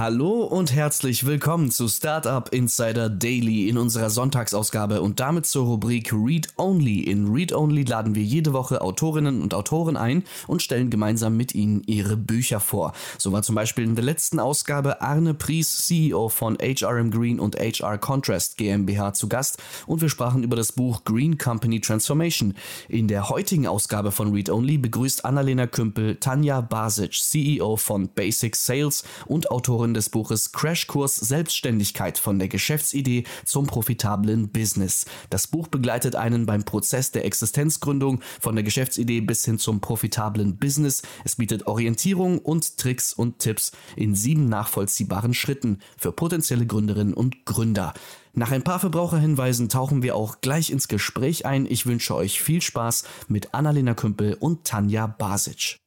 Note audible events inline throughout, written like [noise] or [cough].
Hallo und herzlich willkommen zu Startup Insider Daily in unserer Sonntagsausgabe und damit zur Rubrik Read Only. In Read Only laden wir jede Woche Autorinnen und Autoren ein und stellen gemeinsam mit ihnen ihre Bücher vor. So war zum Beispiel in der letzten Ausgabe Arne Pries, CEO von HRM Green und HR Contrast GmbH zu Gast und wir sprachen über das Buch Green Company Transformation. In der heutigen Ausgabe von Read Only begrüßt Annalena Kümpel Tanja Basic, CEO von Basic Sales und Autorin Autorin des Buches Crashkurs Selbstständigkeit von der Geschäftsidee zum profitablen Business. Das Buch begleitet einen beim Prozess der Existenzgründung von der Geschäftsidee bis hin zum profitablen Business. Es bietet Orientierung und Tricks und Tipps in sieben nachvollziehbaren Schritten für potenzielle Gründerinnen und Gründer. Nach ein paar Verbraucherhinweisen tauchen wir auch gleich ins Gespräch ein. Ich wünsche euch viel Spaß mit Annalena Kümpel und Tanja Basic.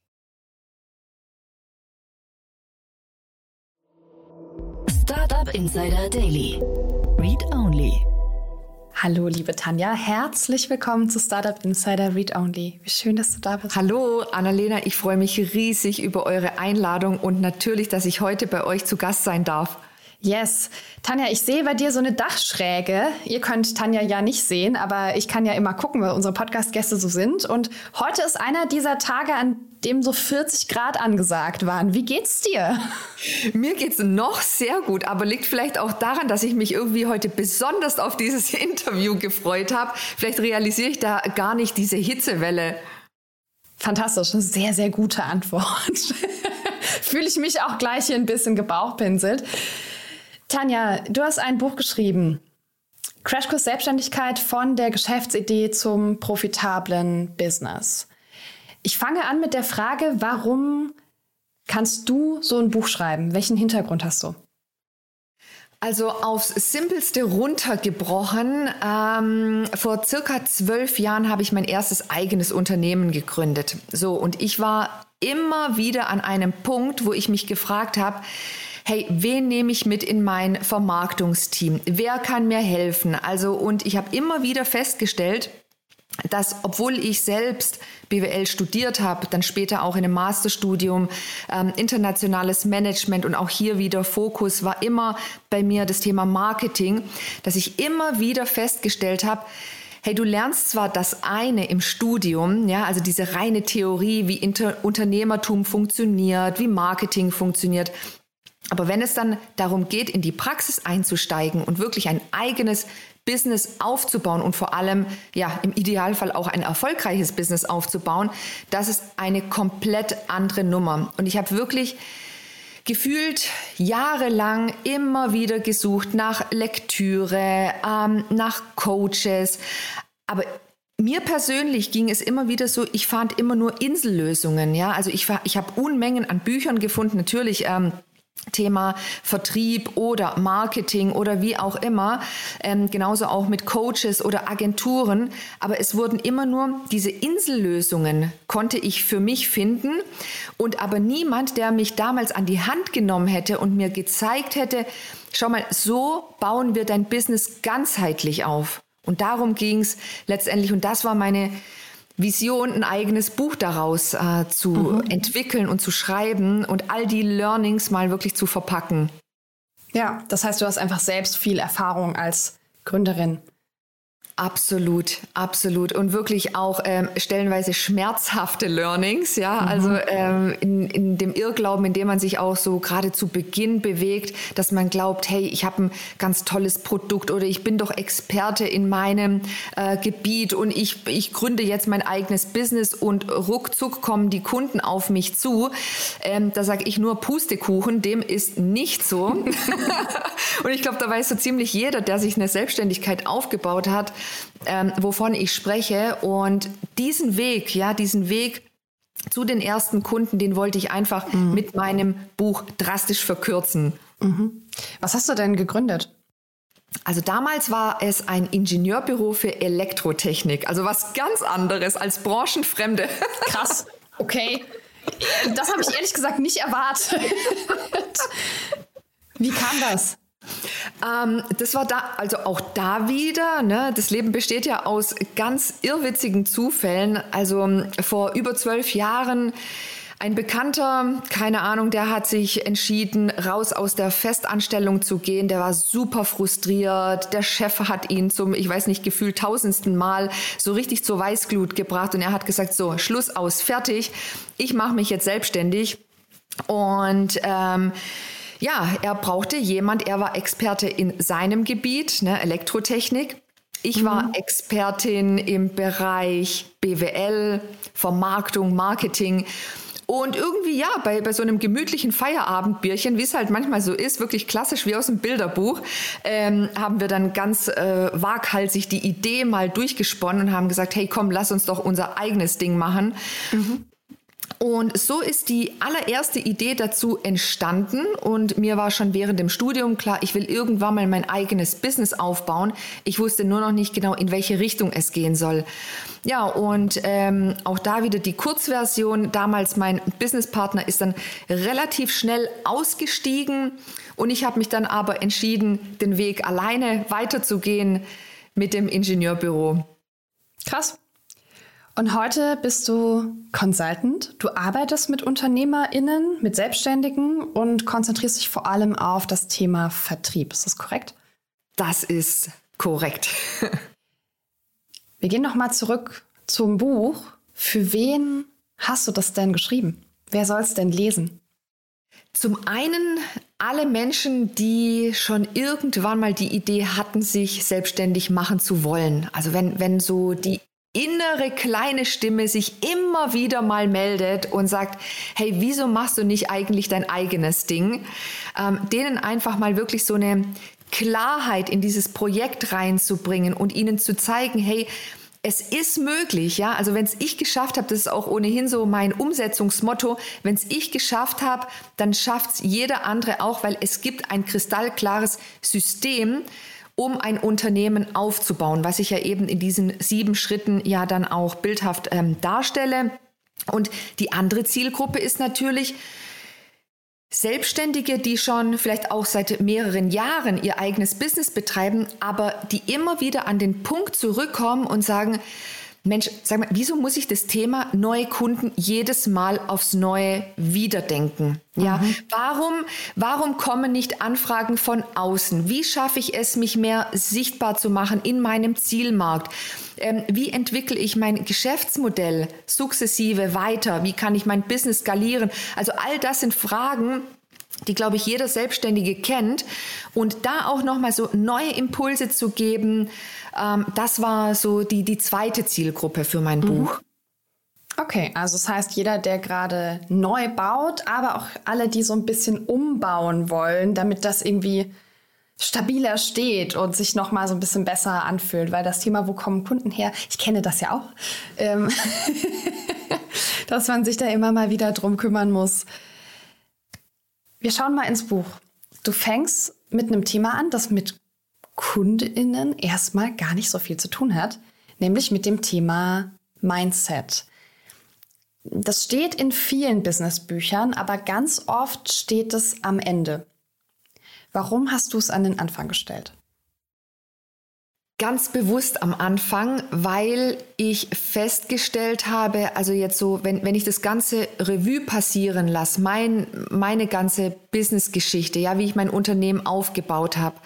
Startup Insider Daily. Read Only. Hallo, liebe Tanja, herzlich willkommen zu Startup Insider Read Only. Wie schön, dass du da bist. Hallo, Annalena, ich freue mich riesig über eure Einladung und natürlich, dass ich heute bei euch zu Gast sein darf. Yes. Tanja, ich sehe bei dir so eine Dachschräge. Ihr könnt Tanja ja nicht sehen, aber ich kann ja immer gucken, weil unsere Podcast-Gäste so sind. Und heute ist einer dieser Tage, an dem so 40 Grad angesagt waren. Wie geht's dir? Mir geht's noch sehr gut, aber liegt vielleicht auch daran, dass ich mich irgendwie heute besonders auf dieses [laughs] Interview gefreut habe. Vielleicht realisiere ich da gar nicht diese Hitzewelle. Fantastisch, eine sehr, sehr gute Antwort. [laughs] Fühle ich mich auch gleich hier ein bisschen gebauchpinselt. Tanja, du hast ein Buch geschrieben. Crashkurs Selbstständigkeit von der Geschäftsidee zum profitablen Business. Ich fange an mit der Frage, warum kannst du so ein Buch schreiben? Welchen Hintergrund hast du? Also aufs Simpelste runtergebrochen. Ähm, vor circa zwölf Jahren habe ich mein erstes eigenes Unternehmen gegründet. So, und ich war immer wieder an einem Punkt, wo ich mich gefragt habe, hey, wen nehme ich mit in mein Vermarktungsteam? Wer kann mir helfen? Also, und ich habe immer wieder festgestellt, dass obwohl ich selbst BWL studiert habe, dann später auch in einem Masterstudium, ähm, internationales Management und auch hier wieder Fokus war immer bei mir das Thema Marketing, dass ich immer wieder festgestellt habe, hey, du lernst zwar das eine im Studium, ja, also diese reine Theorie, wie Inter Unternehmertum funktioniert, wie Marketing funktioniert, aber wenn es dann darum geht, in die Praxis einzusteigen und wirklich ein eigenes Business aufzubauen und vor allem, ja, im Idealfall auch ein erfolgreiches Business aufzubauen, das ist eine komplett andere Nummer. Und ich habe wirklich gefühlt jahrelang immer wieder gesucht nach Lektüre, ähm, nach Coaches. Aber mir persönlich ging es immer wieder so, ich fand immer nur Insellösungen. Ja, also ich, ich habe Unmengen an Büchern gefunden, natürlich. Ähm, Thema Vertrieb oder Marketing oder wie auch immer, ähm, genauso auch mit Coaches oder Agenturen. Aber es wurden immer nur diese Insellösungen, konnte ich für mich finden und aber niemand, der mich damals an die Hand genommen hätte und mir gezeigt hätte, schau mal, so bauen wir dein Business ganzheitlich auf. Und darum ging es letztendlich und das war meine Vision, ein eigenes Buch daraus äh, zu mhm. entwickeln und zu schreiben und all die Learnings mal wirklich zu verpacken. Ja, das heißt, du hast einfach selbst viel Erfahrung als Gründerin. Absolut, absolut. Und wirklich auch ähm, stellenweise schmerzhafte Learnings, ja. Mhm. Also ähm, in, in dem Irrglauben, in dem man sich auch so gerade zu Beginn bewegt, dass man glaubt, hey, ich habe ein ganz tolles Produkt oder ich bin doch Experte in meinem äh, Gebiet und ich, ich gründe jetzt mein eigenes Business und ruckzuck kommen die Kunden auf mich zu. Ähm, da sage ich nur Pustekuchen, dem ist nicht so. [laughs] [laughs] und ich glaube, da weiß so ziemlich jeder, der sich eine Selbstständigkeit aufgebaut hat, ähm, wovon ich spreche. Und diesen Weg, ja, diesen Weg zu den ersten Kunden, den wollte ich einfach mhm. mit meinem Buch drastisch verkürzen. Mhm. Was hast du denn gegründet? Also damals war es ein Ingenieurbüro für Elektrotechnik, also was ganz anderes als branchenfremde. [laughs] Krass. Okay. Das habe ich ehrlich gesagt nicht erwartet. Wie kam das? Ähm, das war da, also auch da wieder, ne, das Leben besteht ja aus ganz irrwitzigen Zufällen. Also vor über zwölf Jahren ein Bekannter, keine Ahnung, der hat sich entschieden, raus aus der Festanstellung zu gehen. Der war super frustriert. Der Chef hat ihn zum, ich weiß nicht, gefühlt tausendsten Mal so richtig zur Weißglut gebracht und er hat gesagt, so, Schluss aus, fertig. Ich mache mich jetzt selbstständig. Und ähm, ja, er brauchte jemand, er war Experte in seinem Gebiet, ne, Elektrotechnik. Ich war mhm. Expertin im Bereich BWL, Vermarktung, Marketing. Und irgendwie, ja, bei, bei so einem gemütlichen Feierabendbierchen, wie es halt manchmal so ist, wirklich klassisch wie aus dem Bilderbuch, ähm, haben wir dann ganz äh, waghalsig die Idee mal durchgesponnen und haben gesagt, hey komm, lass uns doch unser eigenes Ding machen. Mhm. Und so ist die allererste Idee dazu entstanden und mir war schon während dem Studium klar, ich will irgendwann mal mein eigenes Business aufbauen. Ich wusste nur noch nicht genau, in welche Richtung es gehen soll. Ja, und ähm, auch da wieder die Kurzversion. Damals mein Businesspartner ist dann relativ schnell ausgestiegen und ich habe mich dann aber entschieden, den Weg alleine weiterzugehen mit dem Ingenieurbüro. Krass. Und heute bist du Consultant. Du arbeitest mit UnternehmerInnen, mit Selbstständigen und konzentrierst dich vor allem auf das Thema Vertrieb. Ist das korrekt? Das ist korrekt. [laughs] Wir gehen nochmal zurück zum Buch. Für wen hast du das denn geschrieben? Wer soll es denn lesen? Zum einen alle Menschen, die schon irgendwann mal die Idee hatten, sich selbstständig machen zu wollen. Also wenn, wenn so die innere kleine Stimme sich immer wieder mal meldet und sagt, hey, wieso machst du nicht eigentlich dein eigenes Ding? Ähm, denen einfach mal wirklich so eine Klarheit in dieses Projekt reinzubringen und ihnen zu zeigen, hey, es ist möglich, ja. Also wenn es ich geschafft habe, das ist auch ohnehin so mein Umsetzungsmotto. Wenn es ich geschafft habe, dann schafft es jeder andere auch, weil es gibt ein kristallklares System, um ein Unternehmen aufzubauen, was ich ja eben in diesen sieben Schritten ja dann auch bildhaft ähm, darstelle. Und die andere Zielgruppe ist natürlich Selbstständige, die schon vielleicht auch seit mehreren Jahren ihr eigenes Business betreiben, aber die immer wieder an den Punkt zurückkommen und sagen, Mensch, sag mal, wieso muss ich das Thema neue Kunden jedes Mal aufs Neue wiederdenken? Ja, mhm. warum, warum kommen nicht Anfragen von außen? Wie schaffe ich es, mich mehr sichtbar zu machen in meinem Zielmarkt? Ähm, wie entwickle ich mein Geschäftsmodell sukzessive weiter? Wie kann ich mein Business skalieren? Also all das sind Fragen, die, glaube ich, jeder Selbstständige kennt. Und da auch nochmal so neue Impulse zu geben, ähm, das war so die, die zweite Zielgruppe für mein mhm. Buch. Okay, also das heißt, jeder, der gerade neu baut, aber auch alle, die so ein bisschen umbauen wollen, damit das irgendwie stabiler steht und sich noch mal so ein bisschen besser anfühlt, weil das Thema, wo kommen Kunden her, ich kenne das ja auch, ähm [laughs] dass man sich da immer mal wieder drum kümmern muss. Wir schauen mal ins Buch. Du fängst mit einem Thema an, das mit KundInnen erstmal gar nicht so viel zu tun hat, nämlich mit dem Thema Mindset. Das steht in vielen Businessbüchern, aber ganz oft steht es am Ende. Warum hast du es an den Anfang gestellt? Ganz bewusst am Anfang, weil ich festgestellt habe, also jetzt so, wenn, wenn ich das ganze Revue passieren lasse, mein, meine ganze Businessgeschichte, ja, wie ich mein Unternehmen aufgebaut habe,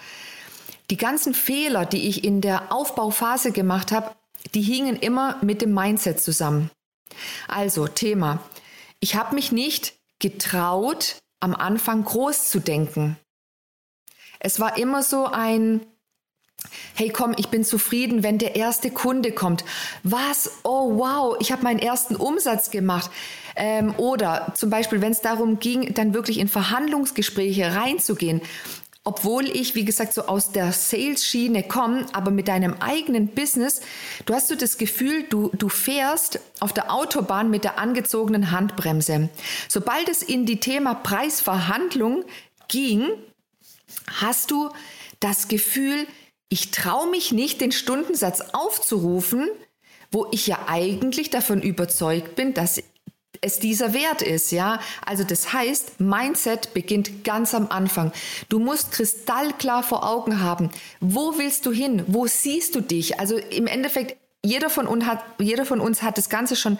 die ganzen Fehler, die ich in der Aufbauphase gemacht habe, die hingen immer mit dem Mindset zusammen. Also Thema. Ich habe mich nicht getraut, am Anfang groß zu denken. Es war immer so ein, hey komm, ich bin zufrieden, wenn der erste Kunde kommt. Was? Oh wow, ich habe meinen ersten Umsatz gemacht. Ähm, oder zum Beispiel, wenn es darum ging, dann wirklich in Verhandlungsgespräche reinzugehen obwohl ich, wie gesagt, so aus der Sales-Schiene komme, aber mit deinem eigenen Business, du hast so das Gefühl, du, du fährst auf der Autobahn mit der angezogenen Handbremse. Sobald es in die Thema Preisverhandlung ging, hast du das Gefühl, ich traue mich nicht, den Stundensatz aufzurufen, wo ich ja eigentlich davon überzeugt bin, dass es dieser Wert ist, ja. Also das heißt, Mindset beginnt ganz am Anfang. Du musst kristallklar vor Augen haben, wo willst du hin? Wo siehst du dich? Also im Endeffekt jeder von uns hat, jeder von uns hat das Ganze schon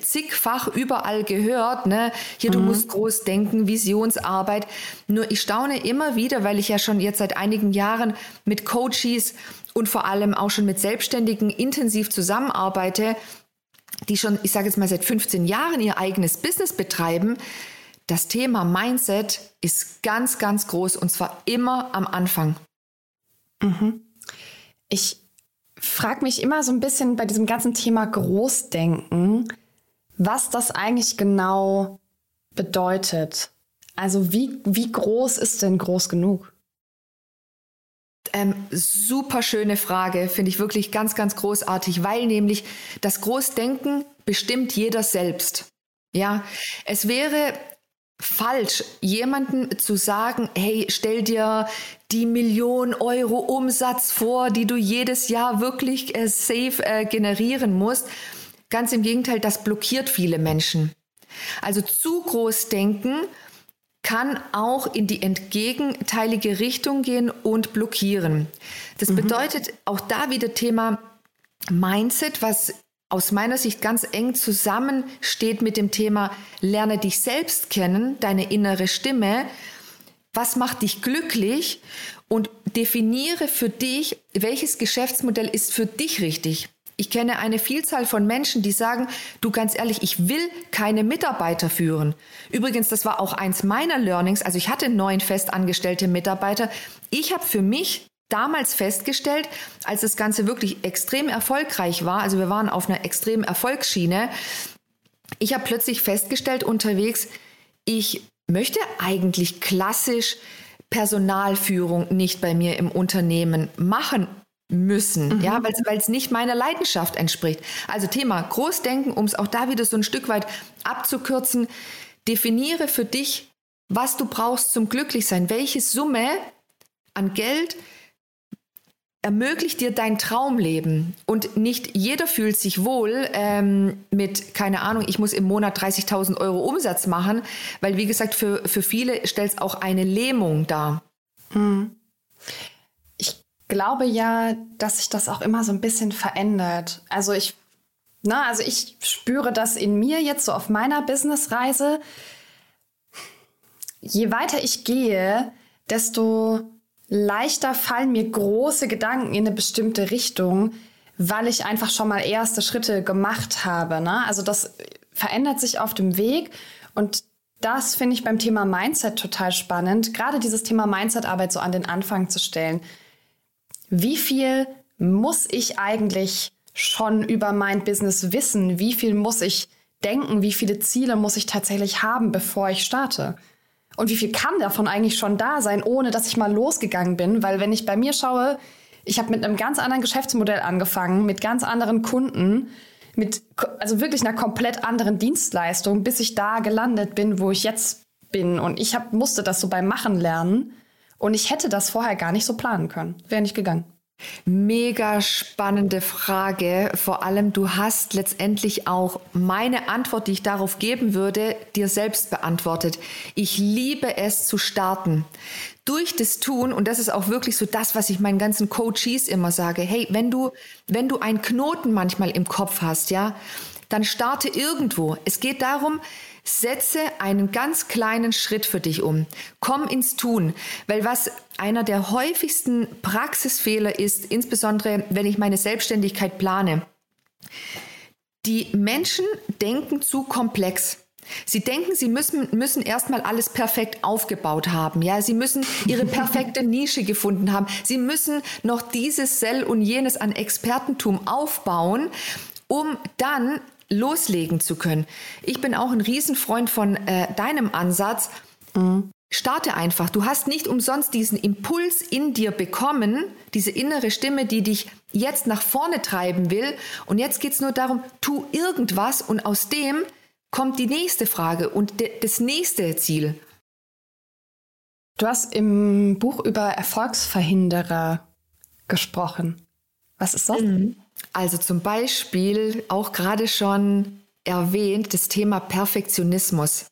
zigfach überall gehört. Ne? Hier, du mhm. musst groß denken, Visionsarbeit. Nur ich staune immer wieder, weil ich ja schon jetzt seit einigen Jahren mit Coaches und vor allem auch schon mit Selbstständigen intensiv zusammenarbeite, die schon, ich sage jetzt mal, seit 15 Jahren ihr eigenes Business betreiben. Das Thema Mindset ist ganz, ganz groß und zwar immer am Anfang. Mhm. Ich frage mich immer so ein bisschen bei diesem ganzen Thema Großdenken, was das eigentlich genau bedeutet. Also wie, wie groß ist denn groß genug? Ähm, super schöne Frage, finde ich wirklich ganz, ganz großartig, weil nämlich das Großdenken bestimmt jeder selbst. Ja, es wäre falsch, jemanden zu sagen, hey, stell dir die Million Euro Umsatz vor, die du jedes Jahr wirklich äh, safe äh, generieren musst. Ganz im Gegenteil, das blockiert viele Menschen. Also zu groß denken kann auch in die entgegenteilige Richtung gehen und blockieren. Das mhm. bedeutet auch da wieder Thema Mindset, was aus meiner Sicht ganz eng zusammensteht mit dem Thema Lerne dich selbst kennen, deine innere Stimme. Was macht dich glücklich? Und definiere für dich, welches Geschäftsmodell ist für dich richtig. Ich kenne eine Vielzahl von Menschen, die sagen, du ganz ehrlich, ich will keine Mitarbeiter führen. Übrigens, das war auch eins meiner Learnings. Also ich hatte neun festangestellte Mitarbeiter. Ich habe für mich damals festgestellt, als das Ganze wirklich extrem erfolgreich war, also wir waren auf einer extremen Erfolgsschiene, ich habe plötzlich festgestellt unterwegs, ich möchte eigentlich klassisch Personalführung nicht bei mir im Unternehmen machen müssen, mhm. ja, weil es nicht meiner Leidenschaft entspricht. Also Thema Großdenken, um es auch da wieder so ein Stück weit abzukürzen, definiere für dich, was du brauchst zum Glücklichsein, welche Summe an Geld ermöglicht dir dein Traumleben. Und nicht jeder fühlt sich wohl ähm, mit, keine Ahnung, ich muss im Monat 30.000 Euro Umsatz machen, weil, wie gesagt, für, für viele stellt es auch eine Lähmung dar. Hm. Ich glaube ja, dass sich das auch immer so ein bisschen verändert. Also ich, na, also ich spüre das in mir jetzt so auf meiner Businessreise. Je weiter ich gehe, desto leichter fallen mir große Gedanken in eine bestimmte Richtung, weil ich einfach schon mal erste Schritte gemacht habe. Ne? Also das verändert sich auf dem Weg und das finde ich beim Thema Mindset total spannend, gerade dieses Thema Mindset-Arbeit so an den Anfang zu stellen. Wie viel muss ich eigentlich schon über mein Business wissen? Wie viel muss ich denken? Wie viele Ziele muss ich tatsächlich haben, bevor ich starte? Und wie viel kann davon eigentlich schon da sein, ohne dass ich mal losgegangen bin? Weil wenn ich bei mir schaue, ich habe mit einem ganz anderen Geschäftsmodell angefangen, mit ganz anderen Kunden, mit also wirklich einer komplett anderen Dienstleistung, bis ich da gelandet bin, wo ich jetzt bin. Und ich hab, musste das so beim Machen lernen. Und ich hätte das vorher gar nicht so planen können. Wäre nicht gegangen. Mega spannende Frage. Vor allem, du hast letztendlich auch meine Antwort, die ich darauf geben würde, dir selbst beantwortet. Ich liebe es zu starten. Durch das Tun, und das ist auch wirklich so das, was ich meinen ganzen Coaches immer sage, hey, wenn du, wenn du einen Knoten manchmal im Kopf hast, ja, dann starte irgendwo. Es geht darum, Setze einen ganz kleinen Schritt für dich um. Komm ins Tun, weil was einer der häufigsten Praxisfehler ist, insbesondere wenn ich meine Selbstständigkeit plane, die Menschen denken zu komplex. Sie denken, sie müssen, müssen erstmal alles perfekt aufgebaut haben. Ja, sie müssen ihre perfekte [laughs] Nische gefunden haben. Sie müssen noch dieses Sell und jenes an Expertentum aufbauen, um dann loslegen zu können. Ich bin auch ein Riesenfreund von äh, deinem Ansatz. Mhm. Starte einfach. Du hast nicht umsonst diesen Impuls in dir bekommen, diese innere Stimme, die dich jetzt nach vorne treiben will. Und jetzt geht es nur darum, tu irgendwas und aus dem kommt die nächste Frage und das nächste Ziel. Du hast im Buch über Erfolgsverhinderer gesprochen. Was ist das? Mhm. Also zum Beispiel auch gerade schon erwähnt das Thema Perfektionismus.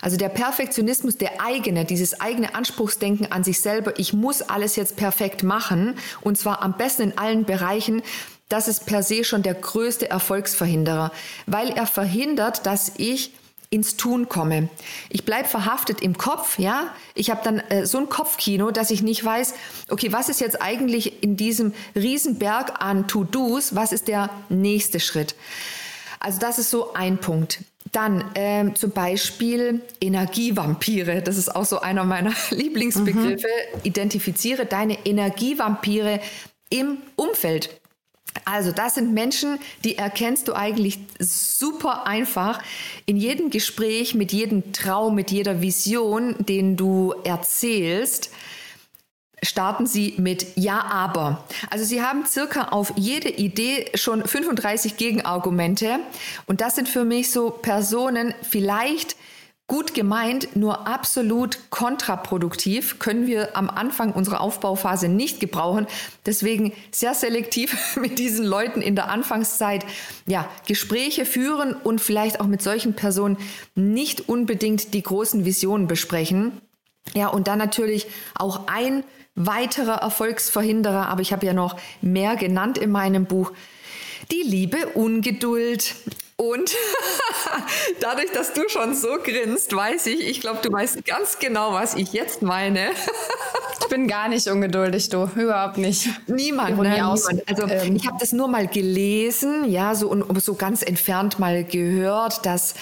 Also der Perfektionismus, der eigene, dieses eigene Anspruchsdenken an sich selber, ich muss alles jetzt perfekt machen und zwar am besten in allen Bereichen, das ist per se schon der größte Erfolgsverhinderer, weil er verhindert, dass ich ins Tun komme. Ich bleibe verhaftet im Kopf, ja. Ich habe dann äh, so ein Kopfkino, dass ich nicht weiß, okay, was ist jetzt eigentlich in diesem Riesenberg an To-Dos, was ist der nächste Schritt? Also das ist so ein Punkt. Dann ähm, zum Beispiel Energievampire. Das ist auch so einer meiner [laughs] Lieblingsbegriffe. Mhm. Identifiziere deine Energievampire im Umfeld. Also das sind Menschen, die erkennst du eigentlich super einfach in jedem Gespräch, mit jedem Traum, mit jeder Vision, den du erzählst starten Sie mit Ja, aber. Also Sie haben circa auf jede Idee schon 35 Gegenargumente und das sind für mich so Personen, vielleicht Gut gemeint, nur absolut kontraproduktiv, können wir am Anfang unserer Aufbauphase nicht gebrauchen. Deswegen sehr selektiv [laughs] mit diesen Leuten in der Anfangszeit ja, Gespräche führen und vielleicht auch mit solchen Personen nicht unbedingt die großen Visionen besprechen. Ja, und dann natürlich auch ein weiterer Erfolgsverhinderer, aber ich habe ja noch mehr genannt in meinem Buch. Die liebe Ungeduld. Und [laughs] dadurch, dass du schon so grinst, weiß ich, ich glaube, du weißt ganz genau, was ich jetzt meine. [laughs] ich bin gar nicht ungeduldig, du. Überhaupt nicht. Niemand, ne? Niemand. Also ähm. ich habe das nur mal gelesen, ja, so und so ganz entfernt mal gehört, dass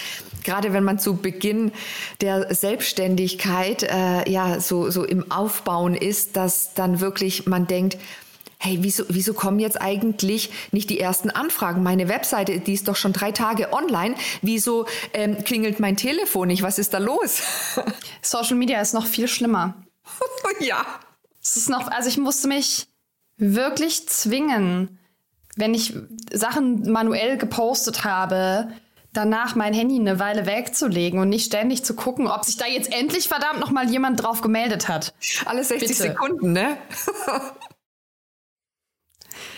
gerade wenn man zu Beginn der Selbstständigkeit äh, ja so, so im Aufbauen ist, dass dann wirklich man denkt, hey, wieso, wieso kommen jetzt eigentlich nicht die ersten Anfragen? Meine Webseite, die ist doch schon drei Tage online. Wieso ähm, klingelt mein Telefon nicht? Was ist da los? [laughs] Social Media ist noch viel schlimmer. [laughs] ja. Es ist noch, also ich musste mich wirklich zwingen, wenn ich Sachen manuell gepostet habe, danach mein Handy eine Weile wegzulegen und nicht ständig zu gucken, ob sich da jetzt endlich verdammt noch mal jemand drauf gemeldet hat. Alle 60 Bitte. Sekunden, ne? [laughs]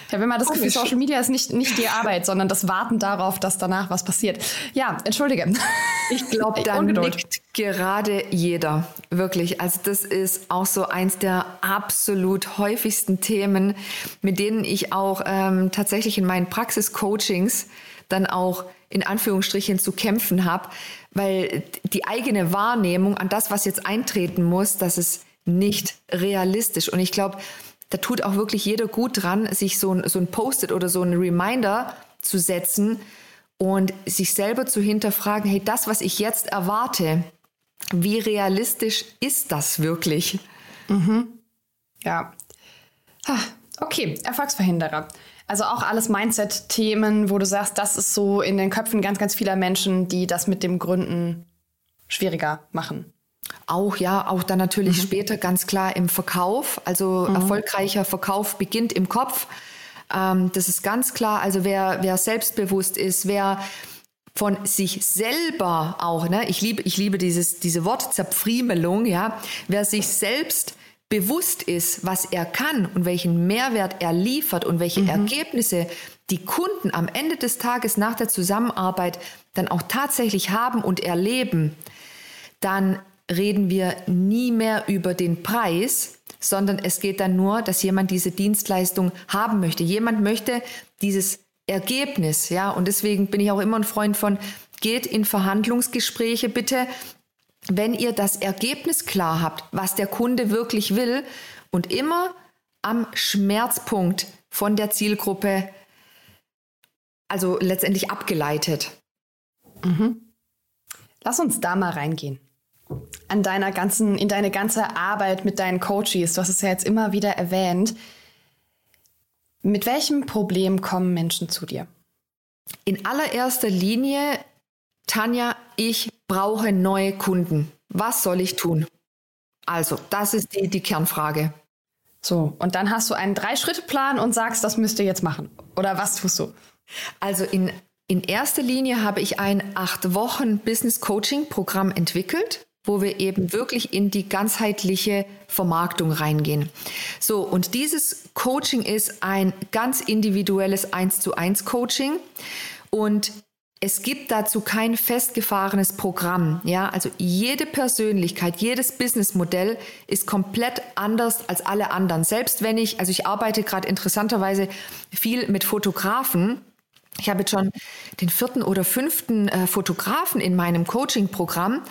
Ich habe immer das Gefühl, Social Media ist nicht, nicht die Arbeit, sondern das Warten darauf, dass danach was passiert. Ja, entschuldige. Ich glaube, [laughs] da nickt gerade jeder. Wirklich. Also das ist auch so eins der absolut häufigsten Themen, mit denen ich auch ähm, tatsächlich in meinen Praxis-Coachings dann auch in Anführungsstrichen zu kämpfen habe, weil die eigene Wahrnehmung an das, was jetzt eintreten muss, das ist nicht realistisch. Und ich glaube, da tut auch wirklich jeder gut dran, sich so ein, so ein Post-it oder so ein Reminder zu setzen und sich selber zu hinterfragen, hey, das, was ich jetzt erwarte, wie realistisch ist das wirklich? Mhm. Ja. Okay, Erfolgsverhinderer. Also auch alles Mindset-Themen, wo du sagst, das ist so in den Köpfen ganz, ganz vieler Menschen, die das mit dem Gründen schwieriger machen. Auch ja, auch dann natürlich mhm. später ganz klar im Verkauf. Also mhm. erfolgreicher Verkauf beginnt im Kopf. Ähm, das ist ganz klar. Also wer, wer selbstbewusst ist, wer von sich selber auch, ne? ich liebe, ich liebe dieses, diese Wortzerpfriemelung, ja, wer sich selbst bewusst ist, was er kann und welchen Mehrwert er liefert und welche mhm. Ergebnisse die Kunden am Ende des Tages nach der Zusammenarbeit dann auch tatsächlich haben und erleben, dann reden wir nie mehr über den Preis, sondern es geht dann nur, dass jemand diese Dienstleistung haben möchte. Jemand möchte dieses Ergebnis, ja, und deswegen bin ich auch immer ein Freund von, geht in Verhandlungsgespräche bitte, wenn ihr das Ergebnis klar habt, was der Kunde wirklich will und immer am Schmerzpunkt von der Zielgruppe, also letztendlich abgeleitet. Mhm. Lass uns da mal reingehen an deiner ganzen, in deine ganze Arbeit mit deinen Coaches, du hast es ja jetzt immer wieder erwähnt. Mit welchem Problem kommen Menschen zu dir? In allererster Linie, Tanja, ich brauche neue Kunden. Was soll ich tun? Also, das ist die, die Kernfrage. So, und dann hast du einen Drei-Schritte-Plan und sagst, das müsst ihr jetzt machen. Oder was tust du? Also in, in erster Linie habe ich ein acht Wochen Business Coaching Programm entwickelt wo wir eben wirklich in die ganzheitliche Vermarktung reingehen. So, und dieses Coaching ist ein ganz individuelles 1 zu 1 Coaching und es gibt dazu kein festgefahrenes Programm. Ja, also jede Persönlichkeit, jedes Businessmodell ist komplett anders als alle anderen. Selbst wenn ich, also ich arbeite gerade interessanterweise viel mit Fotografen. Ich habe jetzt schon den vierten oder fünften äh, Fotografen in meinem Coaching-Programm.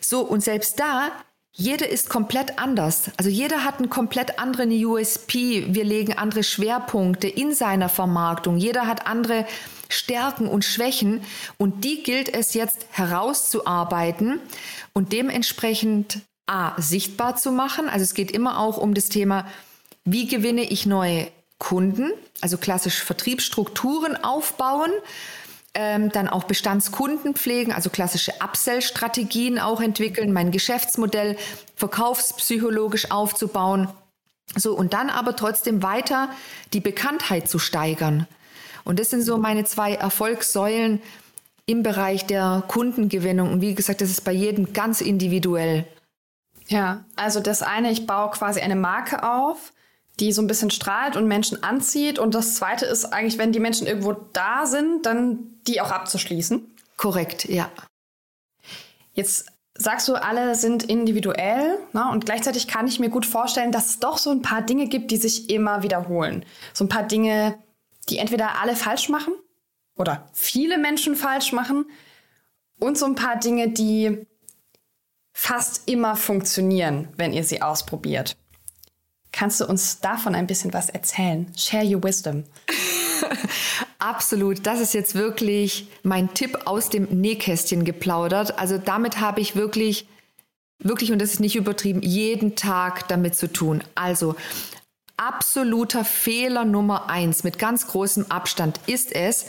So, und selbst da jeder ist komplett anders. Also jeder hat einen komplett anderen USP. Wir legen andere Schwerpunkte in seiner Vermarktung. Jeder hat andere Stärken und Schwächen und die gilt es jetzt herauszuarbeiten und dementsprechend A, sichtbar zu machen. Also es geht immer auch um das Thema, wie gewinne ich neue Kunden, also klassisch Vertriebsstrukturen aufbauen, ähm, dann auch Bestandskunden pflegen, also klassische Upsell-Strategien auch entwickeln, mein Geschäftsmodell verkaufspsychologisch aufzubauen. So, und dann aber trotzdem weiter die Bekanntheit zu steigern. Und das sind so meine zwei Erfolgssäulen im Bereich der Kundengewinnung. Und wie gesagt, das ist bei jedem ganz individuell. Ja, also das eine, ich baue quasi eine Marke auf, die so ein bisschen strahlt und Menschen anzieht. Und das zweite ist eigentlich, wenn die Menschen irgendwo da sind, dann die auch abzuschließen. Korrekt, ja. Jetzt sagst du, alle sind individuell ne? und gleichzeitig kann ich mir gut vorstellen, dass es doch so ein paar Dinge gibt, die sich immer wiederholen. So ein paar Dinge, die entweder alle falsch machen oder viele Menschen falsch machen und so ein paar Dinge, die fast immer funktionieren, wenn ihr sie ausprobiert. Kannst du uns davon ein bisschen was erzählen? Share your wisdom. [laughs] Absolut. Das ist jetzt wirklich mein Tipp aus dem Nähkästchen geplaudert. Also damit habe ich wirklich, wirklich, und das ist nicht übertrieben, jeden Tag damit zu tun. Also absoluter Fehler Nummer eins mit ganz großem Abstand ist es,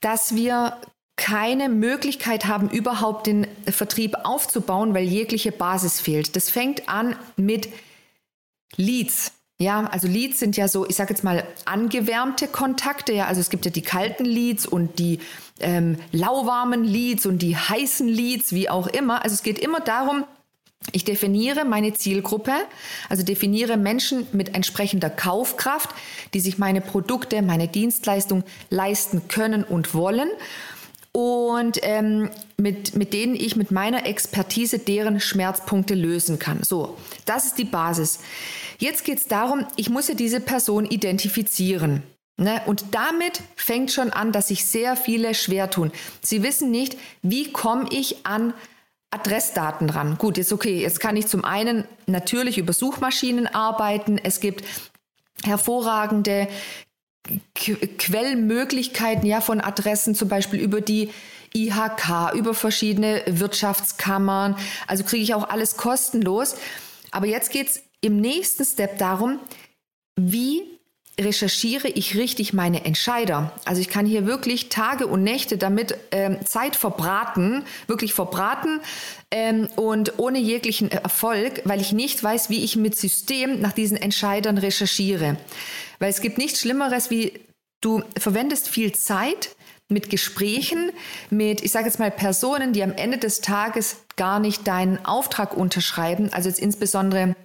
dass wir keine Möglichkeit haben, überhaupt den Vertrieb aufzubauen, weil jegliche Basis fehlt. Das fängt an mit Leads. Ja, also Leads sind ja so, ich sage jetzt mal, angewärmte Kontakte. Ja, also es gibt ja die kalten Leads und die ähm, lauwarmen Leads und die heißen Leads, wie auch immer. Also es geht immer darum, ich definiere meine Zielgruppe, also definiere Menschen mit entsprechender Kaufkraft, die sich meine Produkte, meine Dienstleistung leisten können und wollen und ähm, mit, mit denen ich mit meiner Expertise deren Schmerzpunkte lösen kann. So, das ist die Basis. Jetzt geht es darum, ich muss ja diese Person identifizieren. Ne? Und damit fängt schon an, dass sich sehr viele schwer tun. Sie wissen nicht, wie komme ich an Adressdaten ran. Gut, jetzt okay, jetzt kann ich zum einen natürlich über Suchmaschinen arbeiten. Es gibt hervorragende Quellmöglichkeiten ja von Adressen, zum Beispiel über die IHK, über verschiedene Wirtschaftskammern. Also kriege ich auch alles kostenlos. Aber jetzt geht es im nächsten Step darum, wie recherchiere ich richtig meine Entscheider. Also ich kann hier wirklich Tage und Nächte damit ähm, Zeit verbraten, wirklich verbraten ähm, und ohne jeglichen Erfolg, weil ich nicht weiß, wie ich mit System nach diesen Entscheidern recherchiere. Weil es gibt nichts Schlimmeres, wie du verwendest viel Zeit mit Gesprächen, mit, ich sage jetzt mal, Personen, die am Ende des Tages gar nicht deinen Auftrag unterschreiben. Also jetzt insbesondere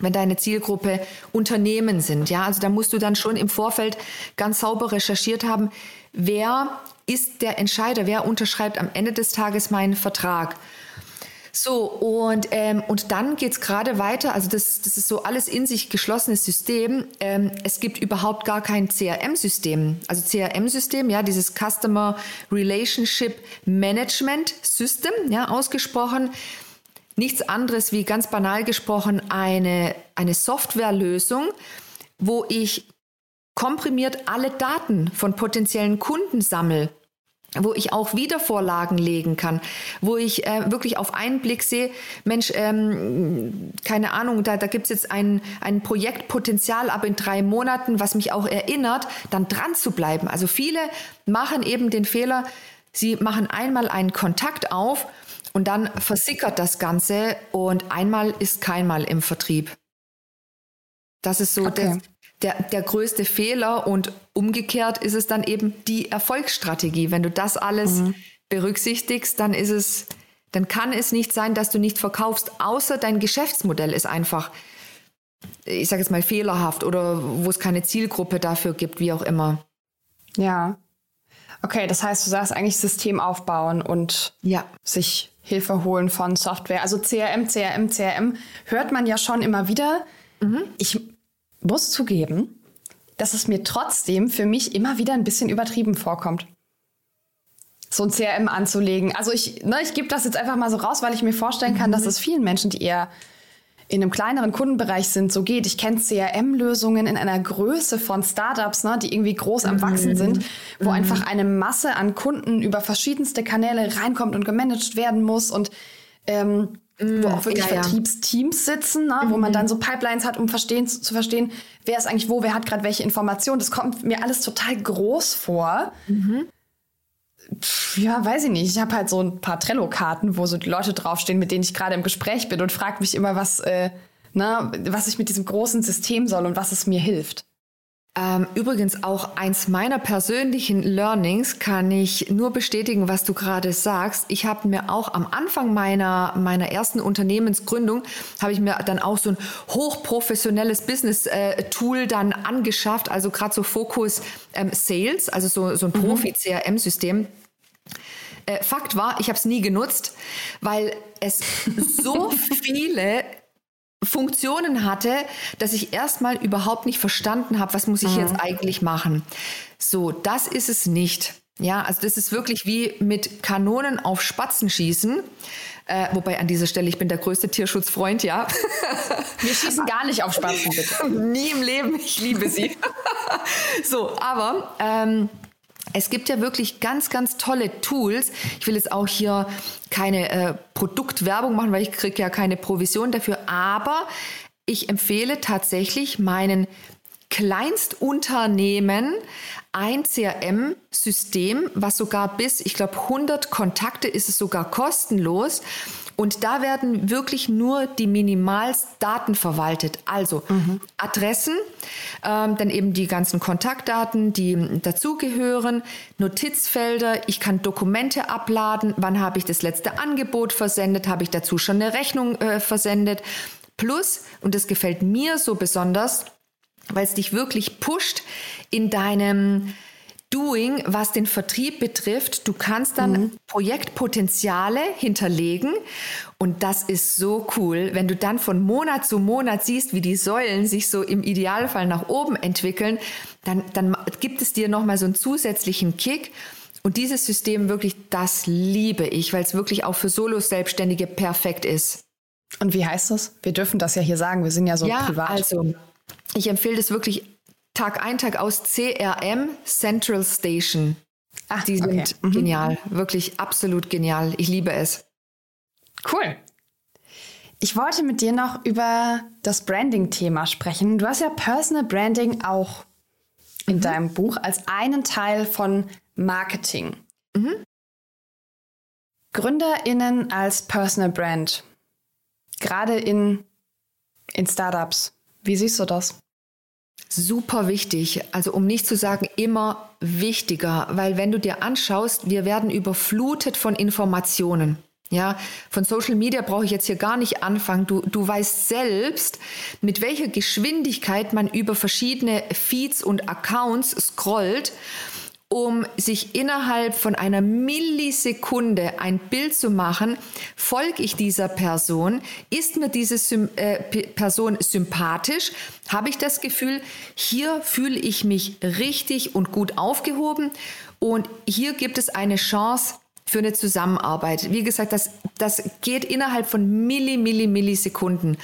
wenn deine Zielgruppe Unternehmen sind. Ja, also da musst du dann schon im Vorfeld ganz sauber recherchiert haben, wer ist der Entscheider, wer unterschreibt am Ende des Tages meinen Vertrag. So, und, ähm, und dann geht's gerade weiter. Also das, das ist so alles in sich geschlossenes System. Ähm, es gibt überhaupt gar kein CRM-System. Also CRM-System, ja, dieses Customer Relationship Management System, ja, ausgesprochen nichts anderes wie ganz banal gesprochen eine, eine Softwarelösung, wo ich komprimiert alle Daten von potenziellen Kunden sammle wo ich auch Wiedervorlagen legen kann, wo ich äh, wirklich auf einen Blick sehe, Mensch, ähm, keine Ahnung, da, da gibt es jetzt ein, ein Projektpotenzial ab in drei Monaten, was mich auch erinnert, dann dran zu bleiben. Also viele machen eben den Fehler, sie machen einmal einen Kontakt auf und dann versickert das Ganze und einmal ist keinmal im Vertrieb. Das ist so okay. der, der, der größte Fehler und umgekehrt ist es dann eben die Erfolgsstrategie. Wenn du das alles mhm. berücksichtigst, dann ist es, dann kann es nicht sein, dass du nicht verkaufst, außer dein Geschäftsmodell ist einfach, ich sage jetzt mal, fehlerhaft oder wo es keine Zielgruppe dafür gibt, wie auch immer. Ja. Okay, das heißt, du sagst eigentlich System aufbauen und ja. sich Hilfe holen von Software. Also CRM, CRM, CRM hört man ja schon immer wieder. Mhm. Ich muss zugeben, dass es mir trotzdem für mich immer wieder ein bisschen übertrieben vorkommt. So ein CRM anzulegen. Also ich, ne, ich gebe das jetzt einfach mal so raus, weil ich mir vorstellen kann, mhm. dass es vielen Menschen, die eher in einem kleineren Kundenbereich sind, so geht. Ich kenne CRM-Lösungen in einer Größe von Startups, ne, die irgendwie groß am Wachsen mhm. sind, wo mhm. einfach eine Masse an Kunden über verschiedenste Kanäle reinkommt und gemanagt werden muss und ähm, wo auch wirklich ja, ja. Vertriebsteams sitzen, ne, mhm. wo man mhm. dann so Pipelines hat, um verstehen, zu, zu verstehen, wer ist eigentlich wo, wer hat gerade welche Informationen. Das kommt mir alles total groß vor. Mhm. Ja, weiß ich nicht. Ich habe halt so ein paar Trello-Karten, wo so die Leute draufstehen, mit denen ich gerade im Gespräch bin und frage mich immer, was, äh, na, was ich mit diesem großen System soll und was es mir hilft. Ähm, übrigens auch eins meiner persönlichen Learnings kann ich nur bestätigen, was du gerade sagst. Ich habe mir auch am Anfang meiner, meiner ersten Unternehmensgründung, habe ich mir dann auch so ein hochprofessionelles Business-Tool äh, dann angeschafft, also gerade so Fokus ähm, Sales, also so, so ein mhm. Profi-CRM-System. Äh, Fakt war, ich habe es nie genutzt, weil es so [laughs] viele Funktionen hatte, dass ich erstmal überhaupt nicht verstanden habe, was muss ich mhm. jetzt eigentlich machen. So, das ist es nicht. Ja, also das ist wirklich wie mit Kanonen auf Spatzen schießen. Äh, wobei an dieser Stelle, ich bin der größte Tierschutzfreund, ja. [laughs] Wir schießen gar nicht auf Spatzen, bitte. [laughs] Nie im Leben, ich liebe sie. [laughs] so, aber ähm, es gibt ja wirklich ganz, ganz tolle Tools. Ich will jetzt auch hier keine äh, Produktwerbung machen, weil ich kriege ja keine Provision dafür. Aber ich empfehle tatsächlich meinen Kleinstunternehmen ein CRM-System, was sogar bis, ich glaube, 100 Kontakte ist es sogar kostenlos. Und da werden wirklich nur die Minimaldaten verwaltet. Also mhm. Adressen, ähm, dann eben die ganzen Kontaktdaten, die dazugehören, Notizfelder, ich kann Dokumente abladen, wann habe ich das letzte Angebot versendet, habe ich dazu schon eine Rechnung äh, versendet. Plus, und das gefällt mir so besonders, weil es dich wirklich pusht in deinem Doing, was den Vertrieb betrifft. Du kannst dann mhm. Projektpotenziale hinterlegen und das ist so cool, wenn du dann von Monat zu Monat siehst, wie die Säulen sich so im Idealfall nach oben entwickeln, dann, dann gibt es dir nochmal so einen zusätzlichen Kick. Und dieses System wirklich, das liebe ich, weil es wirklich auch für Solo-Selbstständige perfekt ist. Und wie heißt das? Wir dürfen das ja hier sagen, wir sind ja so ja, privat. Also, ich empfehle das wirklich Tag ein, Tag aus CRM Central Station. Ach, die sind okay. Mhm. genial, wirklich absolut genial. Ich liebe es. Cool. Ich wollte mit dir noch über das Branding-Thema sprechen. Du hast ja Personal Branding auch in mhm. deinem Buch als einen Teil von Marketing. Mhm. GründerInnen als Personal Brand, gerade in, in Startups. Wie siehst du das? Super wichtig, also um nicht zu sagen immer wichtiger, weil wenn du dir anschaust, wir werden überflutet von Informationen. Ja, von Social Media brauche ich jetzt hier gar nicht anfangen. Du, du weißt selbst, mit welcher Geschwindigkeit man über verschiedene Feeds und Accounts scrollt um sich innerhalb von einer Millisekunde ein Bild zu machen, folge ich dieser Person, ist mir diese Sym äh, Person sympathisch, habe ich das Gefühl, hier fühle ich mich richtig und gut aufgehoben und hier gibt es eine Chance, für eine Zusammenarbeit. Wie gesagt, das, das geht innerhalb von Milli, Milli, Millisekunden.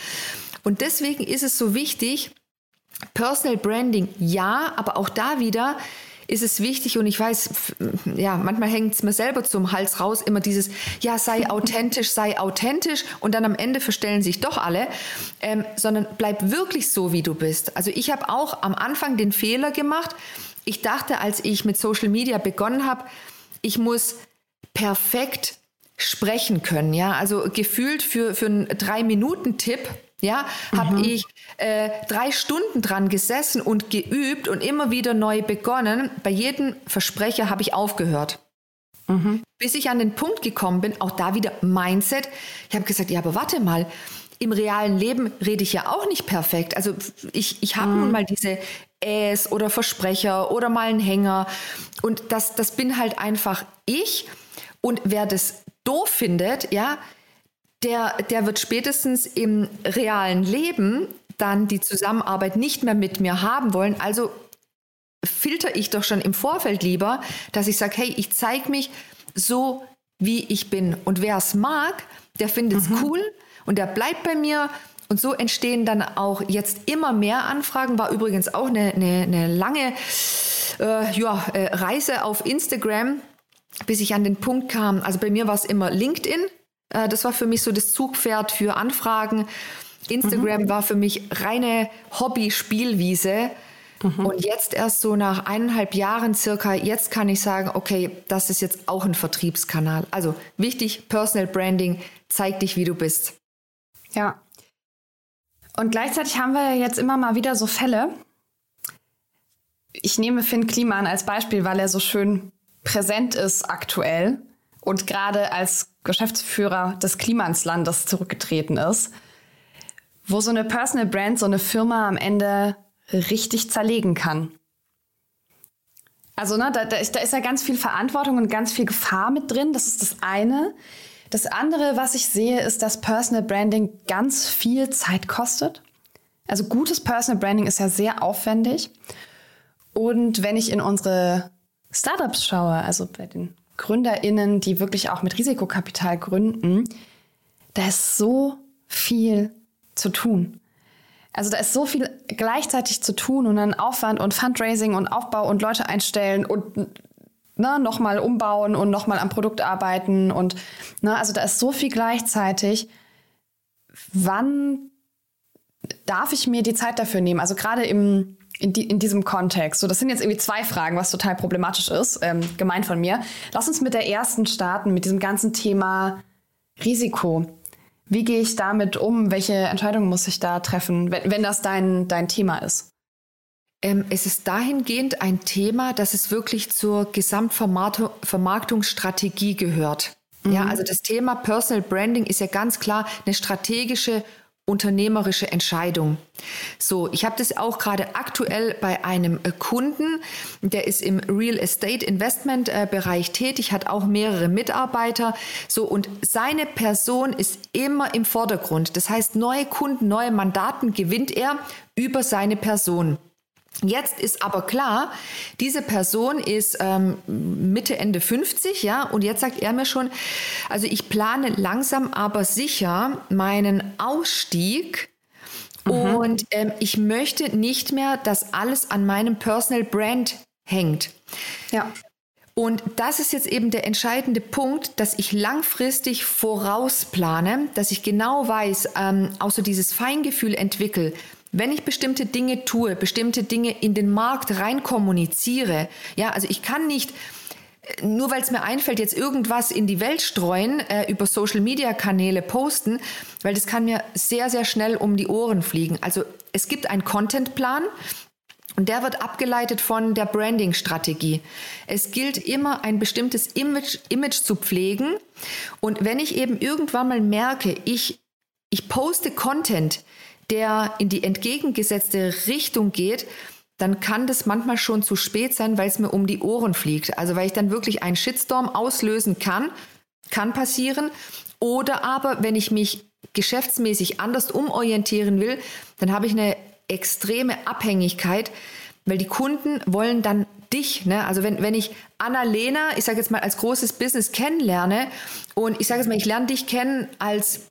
Und deswegen ist es so wichtig, Personal Branding ja, aber auch da wieder, ist es wichtig und ich weiß, ja, manchmal hängt es mir selber zum Hals raus, immer dieses, ja, sei authentisch, sei authentisch und dann am Ende verstellen sich doch alle, ähm, sondern bleib wirklich so, wie du bist. Also ich habe auch am Anfang den Fehler gemacht. Ich dachte, als ich mit Social Media begonnen habe, ich muss perfekt sprechen können, ja, also gefühlt für, für einen Drei-Minuten-Tipp, ja, habe mhm. ich äh, drei Stunden dran gesessen und geübt und immer wieder neu begonnen. Bei jedem Versprecher habe ich aufgehört. Mhm. Bis ich an den Punkt gekommen bin, auch da wieder Mindset. Ich habe gesagt, ja, aber warte mal, im realen Leben rede ich ja auch nicht perfekt. Also ich, ich habe mhm. nun mal diese Äs oder Versprecher oder mal einen Hänger. Und das, das bin halt einfach ich. Und wer das doof findet, ja, der, der wird spätestens im realen Leben dann die Zusammenarbeit nicht mehr mit mir haben wollen. Also filter ich doch schon im Vorfeld lieber, dass ich sage, hey, ich zeige mich so, wie ich bin. Und wer es mag, der findet es mhm. cool und der bleibt bei mir. Und so entstehen dann auch jetzt immer mehr Anfragen. War übrigens auch eine, eine, eine lange äh, ja, äh, Reise auf Instagram, bis ich an den Punkt kam. Also bei mir war es immer LinkedIn. Äh, das war für mich so das Zugpferd für Anfragen. Instagram mhm. war für mich reine Hobby-Spielwiese. Mhm. Und jetzt erst so nach eineinhalb Jahren circa, jetzt kann ich sagen, okay, das ist jetzt auch ein Vertriebskanal. Also wichtig, Personal Branding, zeig dich, wie du bist. Ja. Und gleichzeitig haben wir jetzt immer mal wieder so Fälle. Ich nehme Finn Kliman als Beispiel, weil er so schön präsent ist aktuell und gerade als Geschäftsführer des Klimanslandes zurückgetreten ist, wo so eine Personal Brand, so eine Firma am Ende richtig zerlegen kann. Also ne, da, da, ist, da ist ja ganz viel Verantwortung und ganz viel Gefahr mit drin. Das ist das eine. Das andere, was ich sehe, ist, dass Personal Branding ganz viel Zeit kostet. Also gutes Personal Branding ist ja sehr aufwendig. Und wenn ich in unsere Startups schaue, also bei den GründerInnen, die wirklich auch mit Risikokapital gründen, da ist so viel zu tun. Also da ist so viel gleichzeitig zu tun und dann Aufwand und Fundraising und Aufbau und Leute einstellen und ne, nochmal umbauen und nochmal am Produkt arbeiten und ne, also da ist so viel gleichzeitig. Wann darf ich mir die Zeit dafür nehmen? Also gerade im in, die, in diesem Kontext. So, das sind jetzt irgendwie zwei Fragen, was total problematisch ist, ähm, gemeint von mir. Lass uns mit der ersten starten, mit diesem ganzen Thema Risiko. Wie gehe ich damit um? Welche Entscheidungen muss ich da treffen, wenn, wenn das dein, dein Thema ist? Ähm, es ist dahingehend ein Thema, dass es wirklich zur Gesamtvermarktungsstrategie gehört. Mhm. Ja, also das Thema Personal Branding ist ja ganz klar eine strategische unternehmerische Entscheidung. So, ich habe das auch gerade aktuell bei einem Kunden, der ist im Real Estate Investment äh, Bereich tätig, hat auch mehrere Mitarbeiter. So, und seine Person ist immer im Vordergrund. Das heißt, neue Kunden, neue Mandaten gewinnt er über seine Person. Jetzt ist aber klar, diese Person ist ähm, Mitte, Ende 50, ja, und jetzt sagt er mir schon, also ich plane langsam aber sicher meinen Ausstieg mhm. und ähm, ich möchte nicht mehr, dass alles an meinem Personal Brand hängt. Ja. Und das ist jetzt eben der entscheidende Punkt, dass ich langfristig vorausplane, dass ich genau weiß, ähm, auch so dieses Feingefühl entwickle wenn ich bestimmte Dinge tue, bestimmte Dinge in den Markt rein kommuniziere, ja, also ich kann nicht äh, nur weil es mir einfällt, jetzt irgendwas in die Welt streuen, äh, über Social-Media-Kanäle posten, weil das kann mir sehr, sehr schnell um die Ohren fliegen. Also es gibt einen Contentplan, und der wird abgeleitet von der Branding-Strategie. Es gilt immer, ein bestimmtes Image, Image zu pflegen. Und wenn ich eben irgendwann mal merke, ich, ich poste Content, der in die entgegengesetzte Richtung geht, dann kann das manchmal schon zu spät sein, weil es mir um die Ohren fliegt. Also weil ich dann wirklich einen Shitstorm auslösen kann, kann passieren. Oder aber, wenn ich mich geschäftsmäßig anders umorientieren will, dann habe ich eine extreme Abhängigkeit, weil die Kunden wollen dann dich. Ne? Also wenn, wenn ich Anna-Lena, ich sage jetzt mal, als großes Business kennenlerne und ich sage jetzt mal, ich lerne dich kennen als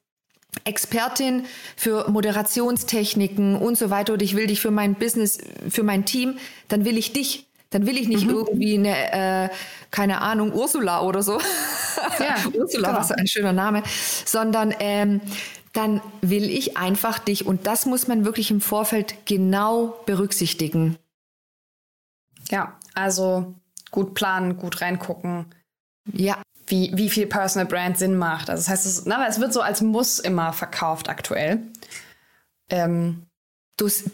Expertin für Moderationstechniken und so weiter oder ich will dich für mein Business, für mein Team, dann will ich dich. Dann will ich nicht mhm. irgendwie eine, äh, keine Ahnung, Ursula oder so. [laughs] Ja, [laughs] Ursula, was ein schöner Name. Sondern ähm, dann will ich einfach dich. Und das muss man wirklich im Vorfeld genau berücksichtigen. Ja, also gut planen, gut reingucken. Ja wie, wie viel Personal Brand Sinn macht. Also das heißt, es, na, es wird so als Muss immer verkauft aktuell. Ähm,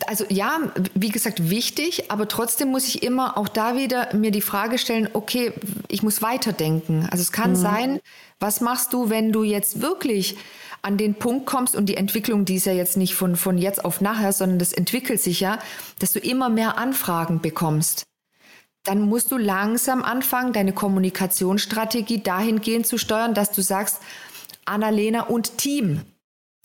also ja, wie gesagt, wichtig, aber trotzdem muss ich immer auch da wieder mir die Frage stellen, okay, ich muss weiterdenken. Also es kann mhm. sein, was machst du, wenn du jetzt wirklich an den Punkt kommst und die Entwicklung, die ist ja jetzt nicht von, von jetzt auf nachher, sondern das entwickelt sich ja, dass du immer mehr Anfragen bekommst. Dann musst du langsam anfangen, deine Kommunikationsstrategie dahingehend zu steuern, dass du sagst, Annalena und Team.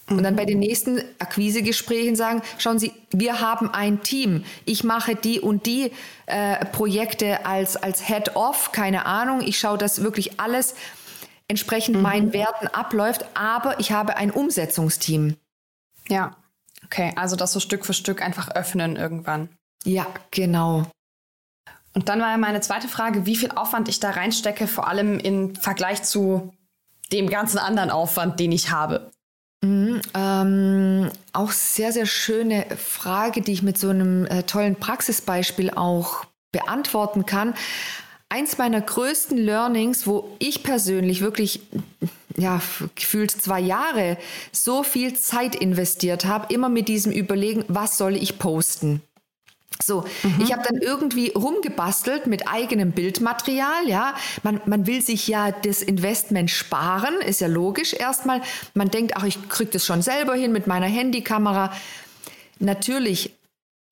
Und dann bei den nächsten Akquisegesprächen sagen, schauen Sie, wir haben ein Team. Ich mache die und die äh, Projekte als, als Head-Off, keine Ahnung. Ich schaue, dass wirklich alles entsprechend mhm. meinen Werten abläuft, aber ich habe ein Umsetzungsteam. Ja, okay, also das so Stück für Stück einfach öffnen irgendwann. Ja, genau. Und dann war meine zweite Frage, wie viel Aufwand ich da reinstecke, vor allem im Vergleich zu dem ganzen anderen Aufwand, den ich habe. Mhm, ähm, auch sehr, sehr schöne Frage, die ich mit so einem äh, tollen Praxisbeispiel auch beantworten kann. Eins meiner größten Learnings, wo ich persönlich wirklich, ja, gefühlt zwei Jahre so viel Zeit investiert habe, immer mit diesem Überlegen, was soll ich posten? So, mhm. ich habe dann irgendwie rumgebastelt mit eigenem Bildmaterial, ja. Man, man will sich ja das Investment sparen, ist ja logisch erstmal. Man denkt, ach, ich kriege das schon selber hin mit meiner Handykamera. Natürlich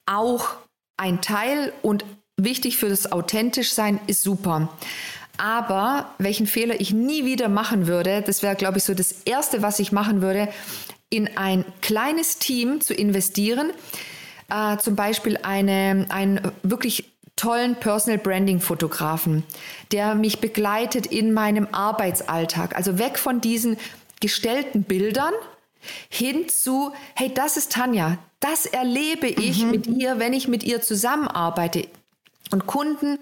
auch ein Teil und wichtig für das authentisch sein ist super. Aber welchen Fehler ich nie wieder machen würde, das wäre, glaube ich, so das Erste, was ich machen würde, in ein kleines Team zu investieren, äh, zum Beispiel eine, einen wirklich tollen Personal Branding Fotografen, der mich begleitet in meinem Arbeitsalltag. Also weg von diesen gestellten Bildern hin zu, hey, das ist Tanja, das erlebe ich mhm. mit ihr, wenn ich mit ihr zusammenarbeite. Und Kunden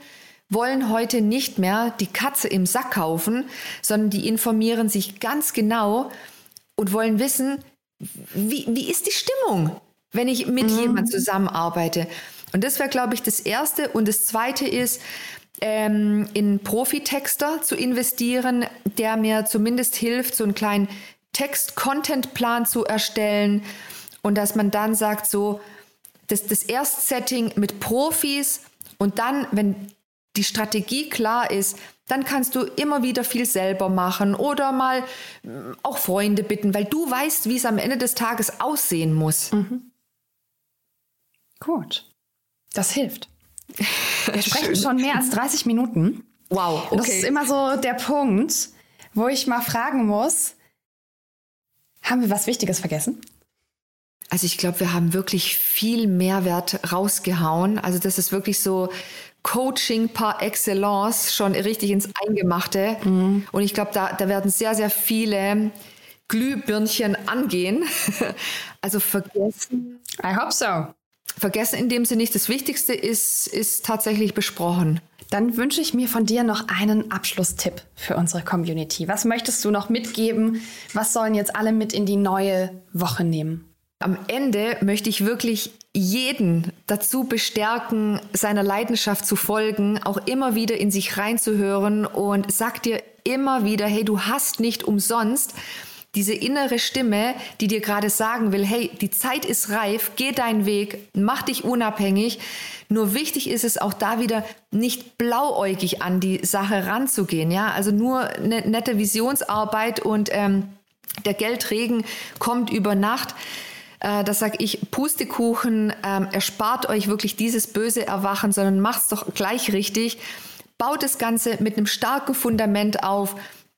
wollen heute nicht mehr die Katze im Sack kaufen, sondern die informieren sich ganz genau und wollen wissen, wie, wie ist die Stimmung? Wenn ich mit mhm. jemand zusammenarbeite. Und das wäre, glaube ich, das Erste. Und das Zweite ist, ähm, in Profitexter zu investieren, der mir zumindest hilft, so einen kleinen Text-Content-Plan zu erstellen und dass man dann sagt, so, das, das Erstsetting mit Profis und dann, wenn die Strategie klar ist, dann kannst du immer wieder viel selber machen oder mal äh, auch Freunde bitten, weil du weißt, wie es am Ende des Tages aussehen muss. Mhm. Gut. Das hilft. Wir [laughs] sprechen schon mehr als 30 Minuten. Wow. Okay. Das ist immer so der Punkt, wo ich mal fragen muss, haben wir was Wichtiges vergessen? Also ich glaube, wir haben wirklich viel Mehrwert rausgehauen. Also das ist wirklich so Coaching par excellence, schon richtig ins Eingemachte. Mhm. Und ich glaube, da, da werden sehr, sehr viele Glühbirnchen angehen. [laughs] Also vergessen. I hope so vergessen in dem Sinne nicht. Das Wichtigste ist, ist tatsächlich besprochen. Dann wünsche ich mir von dir noch einen Abschlusstipp für unsere Community. Was möchtest du noch mitgeben? Was sollen jetzt alle mit in die neue Woche nehmen? Am Ende möchte ich wirklich jeden dazu bestärken, seiner Leidenschaft zu folgen, auch immer wieder in sich reinzuhören und sag dir immer wieder, hey, du hast nicht umsonst diese innere Stimme, die dir gerade sagen will, hey, die Zeit ist reif, geh deinen Weg, mach dich unabhängig. Nur wichtig ist es auch da wieder nicht blauäugig an die Sache ranzugehen, ja, also nur eine nette Visionsarbeit und ähm, der Geldregen kommt über Nacht. Äh, das sage ich, Pustekuchen, ähm, erspart euch wirklich dieses böse Erwachen, sondern macht's doch gleich richtig. Baut das Ganze mit einem starken Fundament auf,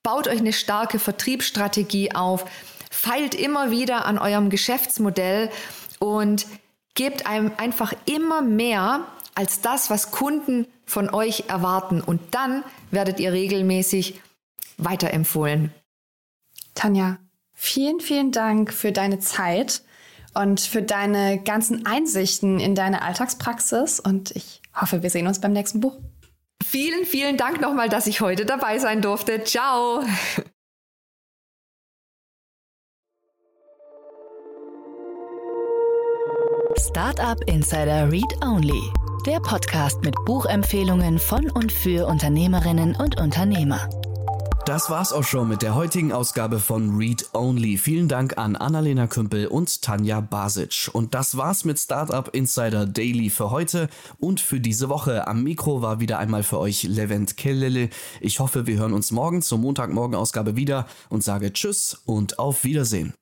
baut euch eine starke Vertriebsstrategie auf, feilt immer wieder an eurem Geschäftsmodell und gebt einem einfach immer mehr als das, was Kunden von euch erwarten. Und dann werdet ihr regelmäßig weiterempfohlen. Tanja, vielen, vielen Dank für deine Zeit und für deine ganzen Einsichten in deine Alltagspraxis. Und ich hoffe, wir sehen uns beim nächsten Buch. Vielen, vielen Dank nochmal, dass ich heute dabei sein durfte. Ciao. Startup Insider Read Only, der Podcast mit Buchempfehlungen von und für Unternehmerinnen und Unternehmer. Das war's auch schon mit der heutigen Ausgabe von Read Only. Vielen Dank an Annalena Kümpel und Tanja Basic. Und das war's mit Startup Insider Daily für heute und für diese Woche. Am Mikro war wieder einmal für euch Levent Kellele. Ich hoffe, wir hören uns morgen zur Montagmorgen Ausgabe wieder und sage Tschüss und auf Wiedersehen.